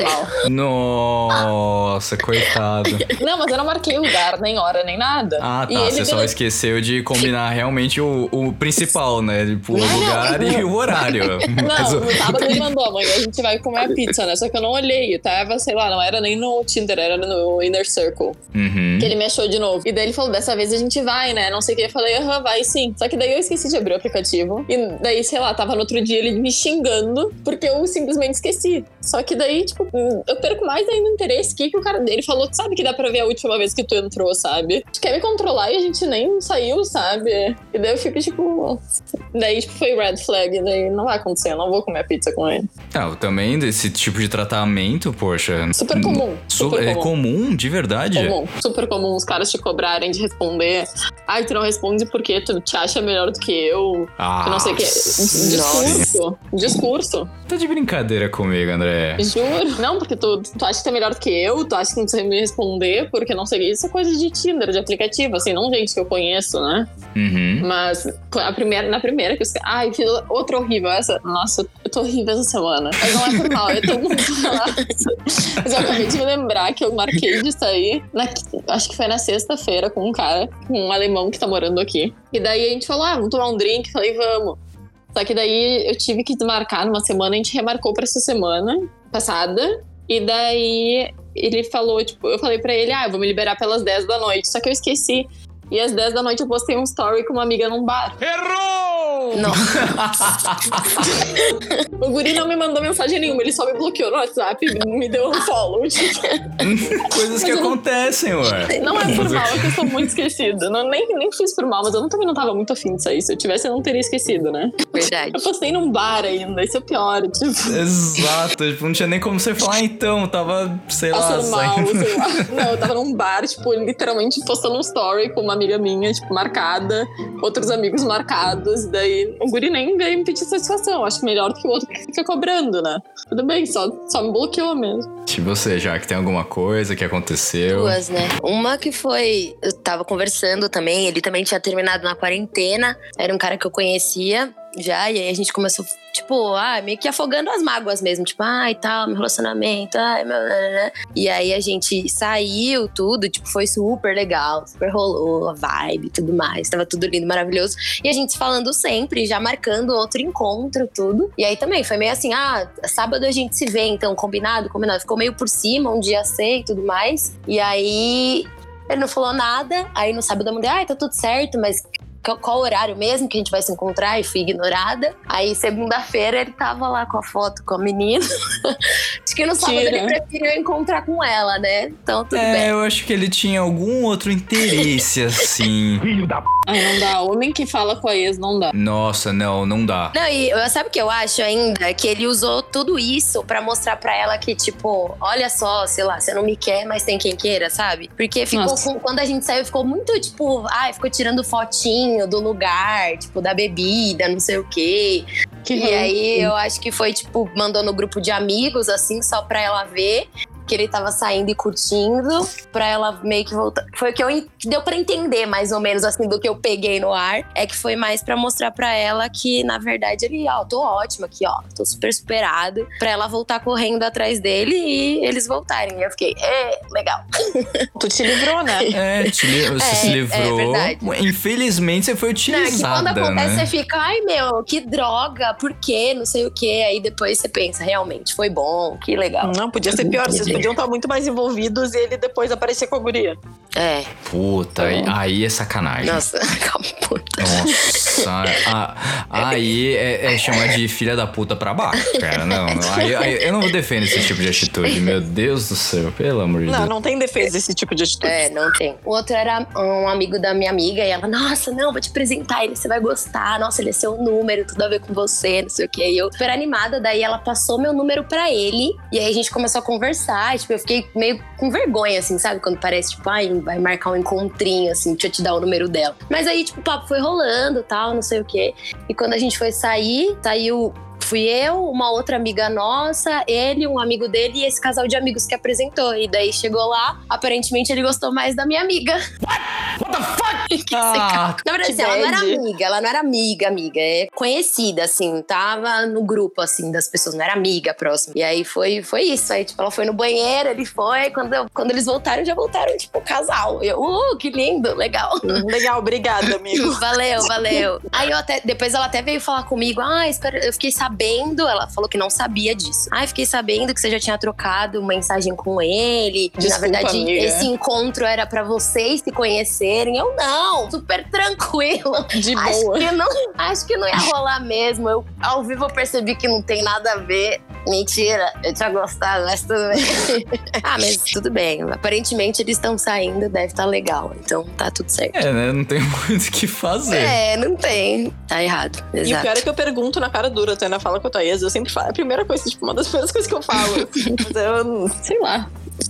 [SPEAKER 4] normal.
[SPEAKER 1] Nossa, coitado.
[SPEAKER 4] Não, mas eu não marquei lugar, nem hora, nem nada.
[SPEAKER 1] Ah,
[SPEAKER 4] E
[SPEAKER 1] tá.
[SPEAKER 4] ele
[SPEAKER 1] Você só
[SPEAKER 4] me-
[SPEAKER 1] esqueceu de combinar realmente o, o principal, né? Tipo, o
[SPEAKER 4] Não,
[SPEAKER 1] lugar
[SPEAKER 4] não.
[SPEAKER 1] e o horário. Mas
[SPEAKER 4] Não,
[SPEAKER 1] o-
[SPEAKER 4] no sábado ele mandou, amanhã a gente vai comer a pizza, né? Só que eu não olhei, eu tava, sei lá, não era nem no Tinder, era no Inner Circle.
[SPEAKER 1] Uhum.
[SPEAKER 4] Que ele me achou de novo. E daí ele falou, dessa vez a gente vai, né? Não sei o que. Eu falei, aham, vai sim. Só que daí eu esqueci de abrir o aplicativo. E daí, sei lá, tava no outro dia ele me xingando, porque eu simplesmente esqueci. Só que daí, tipo, eu perco mais ainda o interesse. O que, que o cara dele falou? Tu sabe que dá pra ver a última vez que tu entrou, sabe? Tu quer me controlar e a gente nem saiu, sabe? E daí eu fico, tipo. Daí, tipo, foi red flag. Daí não vai acontecer, eu não vou comer pizza com ele.
[SPEAKER 1] Ah, também desse tipo de tratamento, poxa.
[SPEAKER 4] Super comum.
[SPEAKER 1] Su-
[SPEAKER 4] Super
[SPEAKER 1] é
[SPEAKER 4] comum.
[SPEAKER 1] comum, de verdade.
[SPEAKER 4] Comum, super comum os caras te cobrarem de responder. Ai, tu não responde porque tu te acha melhor do que eu.
[SPEAKER 1] Ah,
[SPEAKER 4] Tu não sei o que. Discurso. Discurso.
[SPEAKER 1] Tá de brincadeira comigo, André.
[SPEAKER 4] Juro. Não, porque tu, tu acha que tu é melhor do que eu, tu acha que não precisa me responder, porque não sei. Isso é coisa de Tinder, de aplicativo, assim, não gente que eu conheço, né?
[SPEAKER 1] Uhum.
[SPEAKER 4] Mas a primeira, na primeira que os caras. Ai, fiz outra horrível. Essa. Nossa, eu tô horrível essa semana. Mas não é por mal, eu tô muito Mas eu acabei de me lembrar que eu marquei de sair. Na, acho que foi na sexta-feira com um cara, com um alemão que tá morando aqui. E daí a gente falou: ah, vamos tomar um drink. Falei, vamos. Só que daí eu tive que desmarcar numa semana, a gente remarcou pra essa semana passada. E daí ele falou, tipo, eu falei pra ele, ah, eu vou me liberar pelas 10 da noite. Só que eu esqueci. E às 10 da noite eu postei um story com uma amiga num bar.
[SPEAKER 3] Não.
[SPEAKER 4] O guri não me mandou mensagem nenhuma, ele só me bloqueou no WhatsApp e me deu um follow.
[SPEAKER 1] Coisas que
[SPEAKER 4] Mas eu não-
[SPEAKER 1] acontecem, ué.
[SPEAKER 4] Não é por mal, é que eu sou muito esquecida. Não, nem, nem fiz por mal, mas eu não- também não tava muito afim de sair. Se eu tivesse, eu não teria esquecido, né?
[SPEAKER 3] Verdade.
[SPEAKER 4] Eu postei num bar ainda, isso é o pior. Tipo,
[SPEAKER 1] Exato, tipo, não tinha nem como você falar, ah, então, tava, sei lá,
[SPEAKER 4] passando mal,
[SPEAKER 1] saindo.
[SPEAKER 4] sei lá. Não, eu tava num bar, tipo, literalmente postando um story com uma amiga minha, tipo, marcada, outros amigos marcados, e o guri nem veio me pedir satisfação. Acho melhor do que o outro que fica cobrando, né? Tudo bem, só, só me bloqueou mesmo.
[SPEAKER 1] E você, já que tem alguma coisa que aconteceu.
[SPEAKER 3] Duas, né? Uma que foi. Eu tava conversando também, ele também tinha terminado na quarentena. Era um cara que eu conhecia já, e aí a gente começou, tipo, ah, meio que afogando as mágoas mesmo. Tipo, ai, tal, meu relacionamento, ai, meu. E aí a gente saiu, tudo, tipo, foi super legal, super rolou a vibe tudo mais. Tava tudo lindo, maravilhoso. E a gente falando sempre, já marcando outro encontro, tudo. E aí também foi meio assim, ah, sábado a gente se vê, então, combinado, combinado. Ficou meio por cima, um dia sei tudo mais. E aí ele não falou nada. Aí no sábado eu mandei, ah, tá tudo certo, mas qual, qual horário mesmo que a gente vai se encontrar? E fui ignorada. Aí segunda-feira ele tava lá com a foto com a menina. Acho que no sábado
[SPEAKER 4] Mentira.
[SPEAKER 3] ele preferiu encontrar com ela, né? Então tudo
[SPEAKER 1] É,
[SPEAKER 3] bem.
[SPEAKER 1] eu acho que ele tinha algum outro interesse, assim.
[SPEAKER 4] Ai, não dá. Homem que fala com a ex não dá.
[SPEAKER 1] Nossa, não, não dá.
[SPEAKER 3] Não, e sabe o que eu acho ainda? Que ele usou tudo isso pra mostrar pra ela que, tipo, olha só, sei lá, você não me quer, mas tem quem queira, sabe? Porque ficou com- quando a gente saiu, ficou muito, tipo, ai, ficou tirando fotinho do lugar, tipo, da bebida, não sei o quê.
[SPEAKER 4] Que
[SPEAKER 3] E aí eu acho que foi, tipo, mandou no grupo de amigos, assim, só pra ela ver que ele tava saindo e curtindo, pra ela meio que voltar. Foi o que eu deu pra entender, mais ou menos, assim, do que eu peguei no ar. É que foi mais pra mostrar pra ela que, na verdade, ele, ó, tô ótima aqui, ó, tô super superado. Pra ela voltar correndo atrás dele e eles voltarem. E eu fiquei, é, legal.
[SPEAKER 7] Tu te livrou, né?
[SPEAKER 1] É, te li- você
[SPEAKER 3] É,
[SPEAKER 1] se
[SPEAKER 3] é
[SPEAKER 1] livrou.
[SPEAKER 3] verdade.
[SPEAKER 1] Infelizmente, você foi
[SPEAKER 3] Não, é que
[SPEAKER 1] utilizada,
[SPEAKER 3] quando acontece,
[SPEAKER 1] né?
[SPEAKER 3] você fica, ai meu, que droga, por quê? Não sei o quê. Aí depois você pensa, realmente, foi bom, que legal.
[SPEAKER 7] Não, podia ser pior. Vocês podiam estar muito mais envolvidos e ele depois aparecer com a guria.
[SPEAKER 3] É,
[SPEAKER 1] Puta, aí, aí é sacanagem.
[SPEAKER 3] nossa, puta.
[SPEAKER 1] Nossa, a- aí é, é chamar de filha da puta pra baixo, cara. Não, não, aí, aí eu não defendo esse tipo de atitude, meu Deus do céu, pelo amor de
[SPEAKER 7] Não,
[SPEAKER 1] Deus.
[SPEAKER 7] não tem defesa esse tipo de atitude.
[SPEAKER 3] É, não tem. O outro era um amigo da minha amiga e ela, nossa, não, vou te apresentar ele, você vai gostar. Nossa, ele é seu número, tudo a ver com você, não sei o quê. E eu, super animada, daí ela passou meu número pra ele. E aí a gente começou a conversar. E, tipo, eu fiquei meio com vergonha, assim, sabe? Quando parece, tipo, ai, vai marcar um encontrinho, assim, deixa eu te dar o número dela. Mas aí, tipo, o papo foi rolando tal, não sei o quê. E quando a gente foi sair, saiu. Fui eu, uma outra amiga nossa, ele, um amigo dele e esse casal de amigos que apresentou. E daí chegou lá, aparentemente ele gostou mais da minha amiga. What the fuck?
[SPEAKER 1] Ah,
[SPEAKER 3] Na verdade,
[SPEAKER 7] que
[SPEAKER 3] assim, ela não era amiga, ela não era amiga, amiga. É conhecida, assim, tava no grupo, assim, das pessoas, não era amiga próxima. E aí foi, foi isso. Aí, tipo, ela foi no banheiro, ele foi. Quando, eu- quando eles voltaram, já voltaram, tipo, casal. Eu, uh, que lindo, legal.
[SPEAKER 7] Legal, obrigada, amigo.
[SPEAKER 3] Valeu, valeu. Aí eu até, depois ela até veio falar comigo. Ah, espera, eu fiquei sabendo. Ela falou que não sabia disso. Ah, eu fiquei sabendo que você já tinha trocado mensagem com ele. que, na
[SPEAKER 4] Desculpa,
[SPEAKER 3] verdade,
[SPEAKER 4] amiga.
[SPEAKER 3] esse encontro era pra vocês se conhecerem. Eu não, super tranquilo.
[SPEAKER 4] De
[SPEAKER 3] Acho
[SPEAKER 4] boa.
[SPEAKER 3] que, não, acho que não ia rolar mesmo. Eu, ao vivo eu percebi que não tem nada a ver. Mentira, eu tinha gostado, mas tudo bem. ah, mas tudo bem. Aparentemente eles estão saindo, deve estar legal. Então tá tudo certo.
[SPEAKER 1] é, né? Não tem muito o que fazer.
[SPEAKER 3] É, não tem. Tá errado.
[SPEAKER 7] E o
[SPEAKER 3] Exato.
[SPEAKER 7] pior é que eu pergunto na cara dura, tu ainda fala com a tua ex, eu sempre falo, é a primeira coisa, tipo, uma das primeiras coisas que eu falo. Mas eu,
[SPEAKER 4] Sei lá.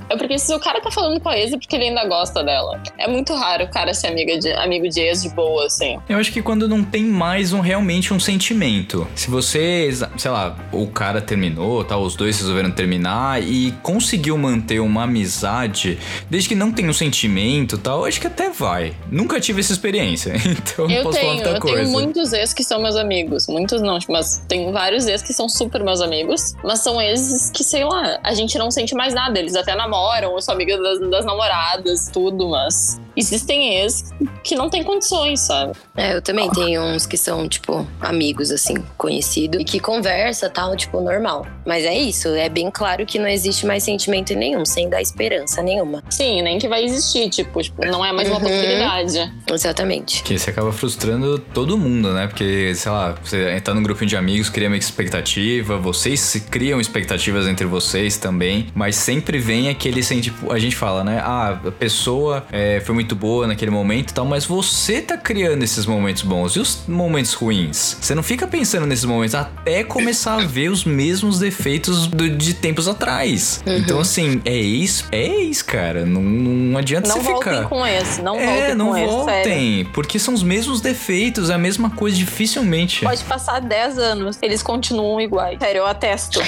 [SPEAKER 4] É porque se o cara tá falando com a ex é porque ele ainda gosta dela. É muito raro o cara ser amiga de, amigo de ex de boa, assim.
[SPEAKER 1] Eu acho que quando não tem mais um realmente um sentimento. Se você, sei lá, o cara terminou, tá, os dois resolveram terminar e conseguiu manter uma amizade, desde que não tenha um sentimento, tal, acho que até vai. Nunca tive essa experiência, então não
[SPEAKER 4] Eu
[SPEAKER 1] posso falar
[SPEAKER 4] tenho,
[SPEAKER 1] muita
[SPEAKER 4] eu
[SPEAKER 1] coisa.
[SPEAKER 4] tenho muitos ex que são meus amigos. Muitos não, tipo, mas tenho vários ex que são super meus amigos. Mas são exes que, sei lá, a gente não sente mais nada. Eles até namoram, eu sou amiga das, das namoradas, tudo, mas existem ex que não têm condições, sabe?
[SPEAKER 3] É, eu também tenho uns que são, tipo, amigos, assim, conhecidos, e que conversa tal, tipo, normal. Mas é isso, é bem claro que não existe mais sentimento nenhum, sem dar esperança nenhuma.
[SPEAKER 4] Sim, nem que vai existir, tipo, tipo não é mais uma
[SPEAKER 3] Uhum.
[SPEAKER 4] possibilidade.
[SPEAKER 3] Exatamente.
[SPEAKER 1] Que você acaba frustrando todo mundo, né? Porque, sei lá, você tá num grupinho de amigos, cria uma expectativa, vocês se criam expectativas entre vocês também, mas sempre vem aquele assim, tipo, a gente fala, né? Ah, a pessoa é, foi muito boa naquele momento e tal, mas você tá criando esses momentos bons e os momentos ruins. Você não fica pensando nesses momentos até começar a ver os mesmos defeitos do- de tempos atrás. Então, assim, é ex, é ex, cara. Não, não adianta
[SPEAKER 7] Não
[SPEAKER 1] você
[SPEAKER 7] voltem
[SPEAKER 1] ficar.
[SPEAKER 7] com esse, não
[SPEAKER 1] É,
[SPEAKER 7] voltem
[SPEAKER 1] não
[SPEAKER 7] com esse, sério.
[SPEAKER 1] voltem, porque são os mesmos defeitos, é a mesma coisa, dificilmente.
[SPEAKER 7] Pode passar 10 anos, eles continuam iguais. Sério, eu atesto.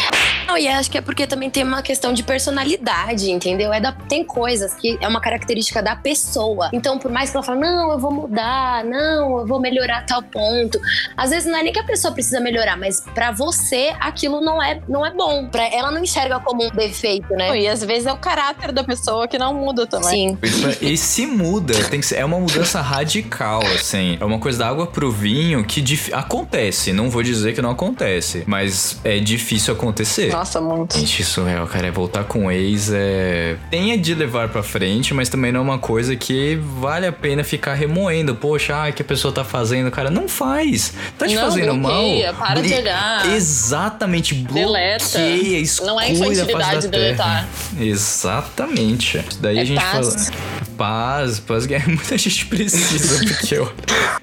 [SPEAKER 3] Não, e acho que é porque também tem uma questão de personalidade, entendeu? É da, tem coisas que é uma característica da pessoa. Então, por mais que ela fale, não, eu vou mudar, não, eu vou melhorar tal ponto. Às vezes não é nem que a pessoa precisa melhorar, mas pra você aquilo não é, não é bom. Pra, ela não enxerga como um defeito, né?
[SPEAKER 7] E às vezes é o caráter da pessoa que não muda também.
[SPEAKER 3] Sim.
[SPEAKER 1] E se muda, tem que ser, é uma mudança radical, assim. É uma coisa da água pro vinho que dif- acontece. Não vou dizer que não acontece, mas é difícil acontecer.
[SPEAKER 7] Nossa, muito.
[SPEAKER 1] Gente, surreal, cara. É voltar com o ex é. Tenha de levar pra frente, mas também não é uma coisa que vale a pena ficar remoendo. Poxa, ai, que a pessoa tá fazendo, cara. Não faz. Tá te
[SPEAKER 4] Não,
[SPEAKER 1] fazendo
[SPEAKER 4] bloqueia,
[SPEAKER 1] mal.
[SPEAKER 4] para de olhar.
[SPEAKER 1] Exatamente,
[SPEAKER 4] Deleta.
[SPEAKER 1] bloqueia, exclui
[SPEAKER 4] Não é
[SPEAKER 1] face
[SPEAKER 4] infantilidade
[SPEAKER 1] terra.
[SPEAKER 4] deletar.
[SPEAKER 1] Exatamente. Daí
[SPEAKER 4] É
[SPEAKER 1] a gente
[SPEAKER 4] paz.
[SPEAKER 1] fala. Paz, paz, que muita gente precisa, porque ó,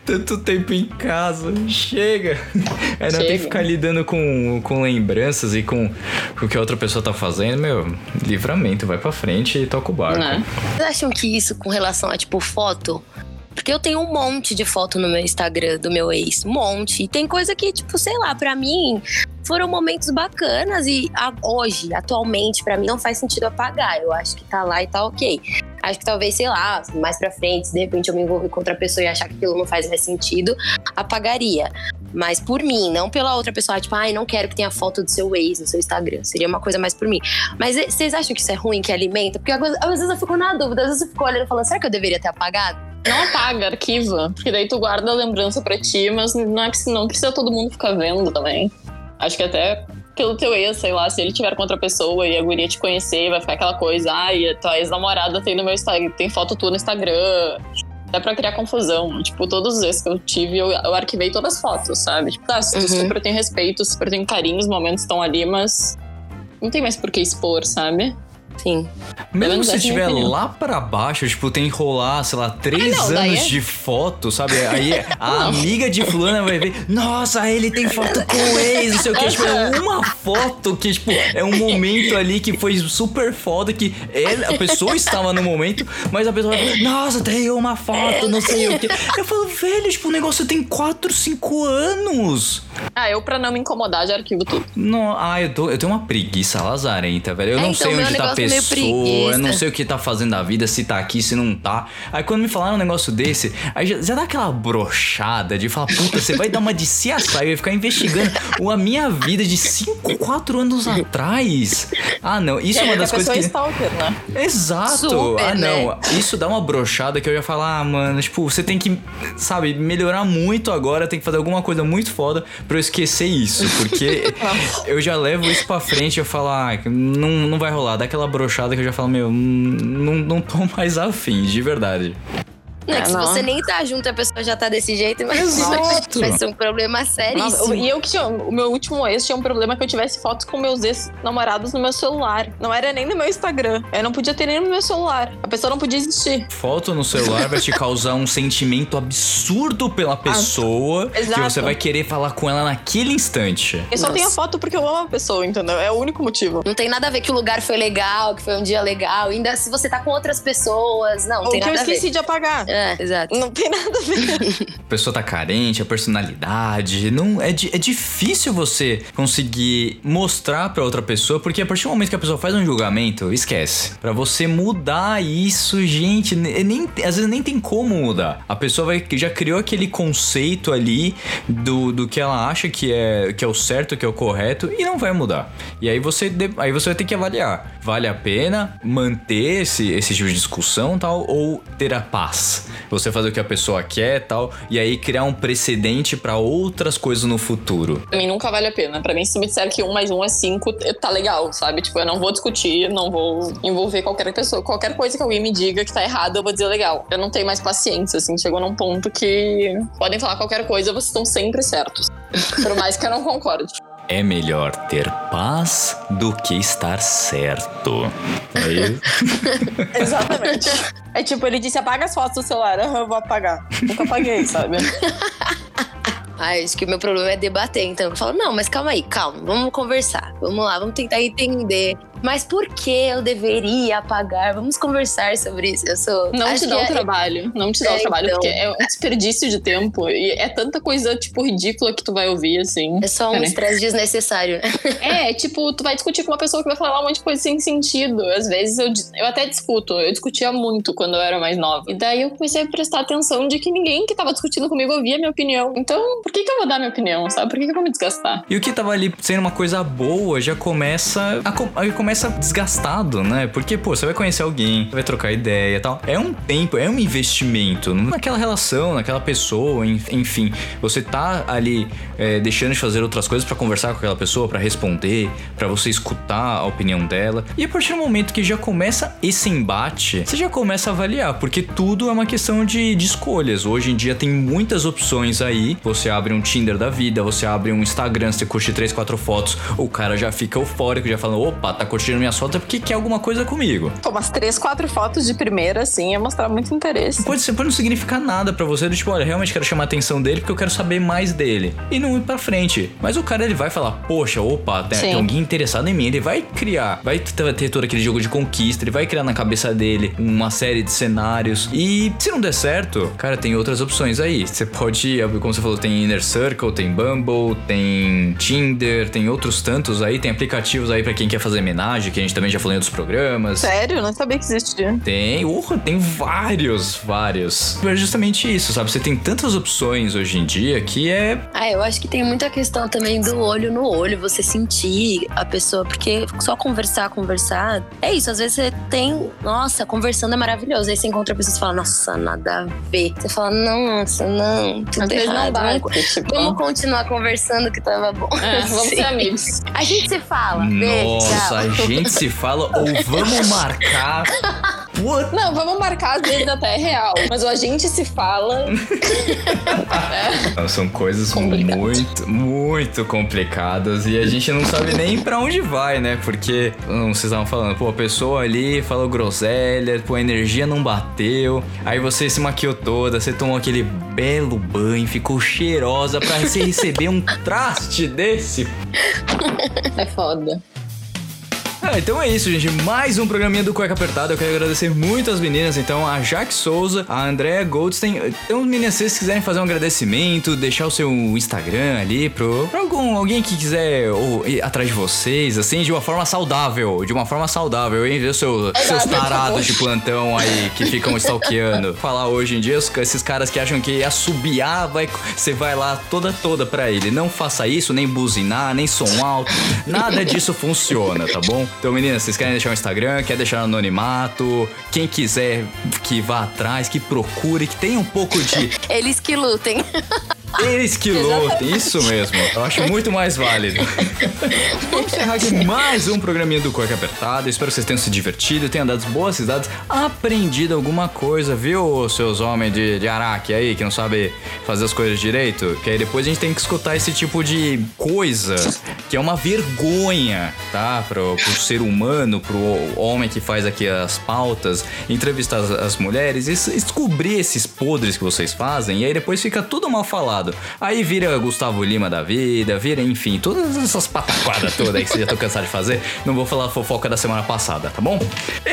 [SPEAKER 1] tanto tempo em casa, chega. Aí não tem que ficar lidando com, com lembranças e com, com o que a outra pessoa tá fazendo, meu, livramento, vai pra frente e toca o barco.
[SPEAKER 4] Né?
[SPEAKER 3] Vocês acham que isso com relação a, tipo, foto? Porque eu tenho um monte de foto no meu Instagram do meu ex. Um monte. E tem coisa que, tipo, sei lá, pra mim foram momentos bacanas e a- hoje, atualmente, pra mim não faz sentido apagar. Eu acho que tá lá e tá ok. Acho que talvez, sei lá, mais pra frente, de repente eu me envolver com outra pessoa e achar que aquilo não faz mais sentido, apagaria. Mas por mim, não pela outra pessoa. Tipo, ai, não quero que tenha foto do seu ex no seu Instagram. Seria uma coisa mais por mim. Mas e- vocês acham que isso é ruim, que alimenta? Porque às vezes eu fico na dúvida, às vezes eu fico olhando e falando, será que eu deveria ter apagado?
[SPEAKER 4] Não apaga, arquiva. Porque daí tu guarda a lembrança pra ti, mas não é que não precisa todo mundo ficar vendo também. Acho que até pelo teu ex, sei lá, se ele tiver com outra pessoa e a guria te conhecer, vai ficar aquela coisa, ai, a tua ex-namorada tem no meu Instagram, tem foto tua no Instagram. Dá pra criar confusão. Tipo, todos os ex que eu tive, eu, eu arquivei todas as fotos, sabe? Tipo, tá,
[SPEAKER 3] Uhum.
[SPEAKER 4] super tenho respeito, super tenho carinho, os momentos estão ali, mas não tem mais por que expor, sabe?
[SPEAKER 3] Sim.
[SPEAKER 1] Mesmo se
[SPEAKER 4] opinião.
[SPEAKER 1] lá pra baixo, tipo, tem que rolar, sei lá, três
[SPEAKER 4] Ah, não,
[SPEAKER 1] anos
[SPEAKER 4] é-
[SPEAKER 1] de foto, sabe? Aí a amiga de fulana vai ver, nossa, ele tem foto com o ex, não sei o que. Tipo, é uma foto que, tipo, é um momento ali que foi super foda, que ele, a pessoa estava no momento, mas a pessoa vai falar, nossa, tem uma foto, não sei o que. Eu falo, velho, tipo, o negócio tem 4, 5 anos.
[SPEAKER 4] Ah, eu pra não me incomodar já arquivo tudo.
[SPEAKER 1] Não, ah, eu, tô, eu tenho uma preguiça lazarenta, velho. Eu
[SPEAKER 3] É,
[SPEAKER 1] não
[SPEAKER 3] então,
[SPEAKER 1] sei onde tá a
[SPEAKER 3] negócio meio
[SPEAKER 1] pessoa, eu não sei o que tá fazendo da vida, se tá aqui, se não tá. Aí quando me falaram um negócio desse, aí já, já dá aquela brochada de falar, puta, você vai dar uma de CSI, vai ficar investigando a minha vida de 5, 4 anos atrás. Ah, não, isso é uma
[SPEAKER 7] a
[SPEAKER 1] das coisas que.
[SPEAKER 7] é stalker, né?
[SPEAKER 1] Exato!
[SPEAKER 3] Super,
[SPEAKER 1] ah, não.
[SPEAKER 3] né?
[SPEAKER 1] Isso dá uma brochada que eu já falo, ah, mano, tipo, você tem que, sabe, melhorar muito agora, tem que fazer alguma coisa muito foda pra eu esquecer isso. Porque eu já levo isso pra frente e eu falo, ah, não, não vai rolar. Dá aquela brochada que eu já falo, meu, não, não tô mais afim, de verdade.
[SPEAKER 3] Não, é que
[SPEAKER 4] É,
[SPEAKER 3] se
[SPEAKER 4] não.
[SPEAKER 3] você nem tá junto, a pessoa já tá desse jeito, mas
[SPEAKER 1] Exato.
[SPEAKER 3] vai ser um problema seríssimo.
[SPEAKER 4] e eu que tinha. O meu último ex tinha um problema que eu tivesse fotos com meus ex-namorados no meu celular. Não era nem no meu Instagram. Eu não podia ter nem no meu celular. A pessoa não podia existir.
[SPEAKER 1] Foto no celular vai te causar um sentimento absurdo pela pessoa que
[SPEAKER 4] Exato.
[SPEAKER 1] você vai querer falar com ela naquele instante.
[SPEAKER 4] Eu só
[SPEAKER 3] Nossa.
[SPEAKER 4] tenho a foto porque eu amo a pessoa, entendeu? É o único motivo.
[SPEAKER 3] Não tem nada a ver que o lugar foi legal, que foi um dia legal. Ainda se você tá com outras pessoas. Não, não
[SPEAKER 4] Ou
[SPEAKER 3] tem
[SPEAKER 4] que eu
[SPEAKER 3] nada a ver.
[SPEAKER 4] esqueci de apagar.
[SPEAKER 3] É, exato.
[SPEAKER 4] Não tem nada a ver.
[SPEAKER 1] A pessoa tá carente, a personalidade. Não, é, é difícil você conseguir mostrar pra outra pessoa, porque a partir do momento que a pessoa faz um julgamento, esquece. Pra você mudar isso, gente, ne- nem, às vezes nem tem como mudar. A pessoa vai, já criou aquele conceito ali do, do que ela acha que é, que é o certo, que é o correto, e não vai mudar. E aí você, aí você vai ter que avaliar. Vale a pena manter esse, esse tipo de discussão tal, ou ter a paz? Você fazer o que a pessoa quer tal, e aí criar um precedente pra outras coisas no futuro.
[SPEAKER 4] Pra mim nunca vale a pena. Pra mim, se me disser que um mais um é cinco, tá legal, sabe? Tipo, eu não vou discutir, não vou envolver qualquer pessoa. Qualquer coisa que alguém me diga que tá errado, eu vou dizer legal. Eu não tenho mais paciência, assim. Chegou num ponto que podem falar qualquer coisa, vocês estão sempre certos. Por mais que eu não concorde.
[SPEAKER 1] É melhor ter paz do que estar certo. Aí,
[SPEAKER 4] Exatamente. É tipo, ele disse: apaga as fotos do celular. Aham, eu vou apagar. Nunca apaguei, sabe?
[SPEAKER 3] Ah, acho que o meu problema é debater. Então eu falo, não, mas calma aí, calma, vamos conversar. Vamos lá, vamos tentar entender. Mas por que eu deveria apagar? Vamos conversar sobre isso. Eu sou.
[SPEAKER 4] Não
[SPEAKER 3] acho
[SPEAKER 4] te dá o
[SPEAKER 3] é-
[SPEAKER 4] trabalho. Não te dá
[SPEAKER 3] É,
[SPEAKER 4] o trabalho,
[SPEAKER 3] então.
[SPEAKER 4] porque é um desperdício de tempo. E é tanta coisa, tipo, ridícula que tu vai ouvir, assim.
[SPEAKER 3] É só um estresse desnecessário.
[SPEAKER 4] É, tipo, tu vai discutir com uma pessoa que vai falar um monte de coisa sem sentido. Às vezes eu, eu até discuto. Eu discutia muito quando eu era mais nova. E daí eu comecei a prestar atenção de que ninguém que tava discutindo comigo ouvia a minha opinião. Então, por que, que eu vou dar minha opinião, sabe? Por que, que eu vou me desgastar?
[SPEAKER 1] E o que tava ali sendo uma coisa boa já começa a, começa desgastado, né? Porque, pô, você vai conhecer alguém, vai trocar ideia e tal. É um tempo, é um investimento naquela relação, naquela pessoa, en- enfim. Você tá ali é, deixando de fazer outras coisas pra conversar com aquela pessoa, pra responder, pra você escutar a opinião dela. E a partir do momento que já começa esse embate, você já começa a avaliar, porque tudo é uma questão de, de escolhas. Hoje em dia tem muitas opções aí. Você abre um Tinder da vida, você abre um Instagram, você curte três, quatro fotos, o cara já fica eufórico, já fala: opa, tá curtindo minhas fotos é porque quer alguma coisa comigo.
[SPEAKER 4] Pô, umas três, quatro fotos de primeira, assim, ia mostrar muito interesse.
[SPEAKER 1] Pode, ser, pode não significar nada pra você, do tipo, olha, realmente quero chamar a atenção dele porque eu quero saber mais dele. E não ir pra frente. Mas o cara, ele vai falar, poxa, opa, tem, tem alguém interessado em mim. Ele vai criar, vai ter todo aquele jogo de conquista, ele vai criar na cabeça dele uma série de cenários. E se não der certo, cara, tem outras opções aí. Você pode, como você falou, tem Inner Circle, tem Bumble, tem Tinder, tem outros tantos aí, tem aplicativos aí pra quem quer fazer homenagem, que a gente também já falou em outros programas.
[SPEAKER 4] Sério? Não sabia que existia.
[SPEAKER 1] Tem, urra, tem vários, vários. É justamente isso, sabe? Você tem tantas opções hoje em dia que é.
[SPEAKER 3] Ah, eu acho que tem muita questão também do olho no olho, você sentir a pessoa, porque só conversar, conversar. É isso, às vezes você tem. Nossa, conversando é maravilhoso. Aí você encontra a pessoa e fala, nossa, nada a ver. Você fala, nossa, não, tudo
[SPEAKER 4] Às não
[SPEAKER 3] errado. Vamos,
[SPEAKER 4] Tipo,
[SPEAKER 3] vamos continuar conversando que tava bom.
[SPEAKER 4] é, vamos
[SPEAKER 3] Sim.
[SPEAKER 4] ser amigos.
[SPEAKER 3] A gente se fala. Beijo,
[SPEAKER 1] Nossa,
[SPEAKER 3] tchau.
[SPEAKER 1] a gente se fala ou vamos marcar. What?
[SPEAKER 4] Não, vamos marcar, às vezes até real. Mas o a gente se fala.
[SPEAKER 1] Não, São coisas
[SPEAKER 4] Complicado.
[SPEAKER 1] muito, muito complicadas e a gente não sabe nem pra onde vai, né? Porque, hum, vocês estavam falando, pô, a pessoa ali falou groselha, pô, a energia não bateu, aí você se maquiou toda, você tomou aquele belo banho, ficou cheirosa pra você receber um traste desse.
[SPEAKER 4] É foda.
[SPEAKER 1] Ah, então é isso, gente. Mais um programinha do Cueca Apertada. Eu quero agradecer muito as meninas, então, a Jaque Souza, a Andrea Goldstein. Então, meninas, se vocês quiserem fazer um agradecimento, deixar o seu Instagram ali pro, pra algum, alguém que quiser ou, ir atrás de vocês, assim, de uma forma saudável. De uma forma saudável, hein? Ver seu, seus tarados de plantão aí que ficam stalkeando. Falar hoje em dia, esses caras que acham que assobiar, vai, você vai lá toda, toda pra ele. Não faça isso, nem buzinar, nem som alto. Nada disso funciona, tá bom? Então, meninas, vocês querem deixar o Instagram, quer deixar no anonimato? Quem quiser que vá atrás, que procure, que tenha um pouco de
[SPEAKER 3] Eles que lutem.
[SPEAKER 1] Eles que lutem, isso mesmo. Eu acho muito mais válido. Vamos encerrar aqui mais um programinha do Cueca Apertada. Espero que vocês tenham se divertido, tenham dado boas risadas, aprendido alguma coisa, viu, seus homens de, de Araque aí, que não sabe fazer as coisas direito? Que aí depois a gente tem que escutar esse tipo de coisa, que é uma vergonha, tá? Pro, pro ser humano, pro homem que faz aqui as pautas, entrevistar as, as mulheres, e descobrir esses podres que vocês fazem, e aí depois fica tudo mal falado. Aí vira Gustavo Lima da vida, vira, enfim, todas essas pataquadas todas aí que já estão cansados de fazer. Não vou falar fofoca da semana passada, tá bom?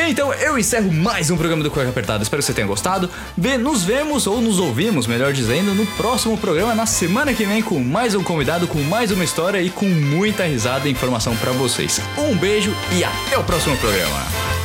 [SPEAKER 1] Então eu encerro mais um programa do Cueca Apertado. Espero que você tenha gostado. Vê, nos vemos, ou nos ouvimos, melhor dizendo, no próximo programa, na semana que vem, com mais um convidado, com mais uma história e com muita risada e informação pra vocês. Um beijo e até o próximo programa.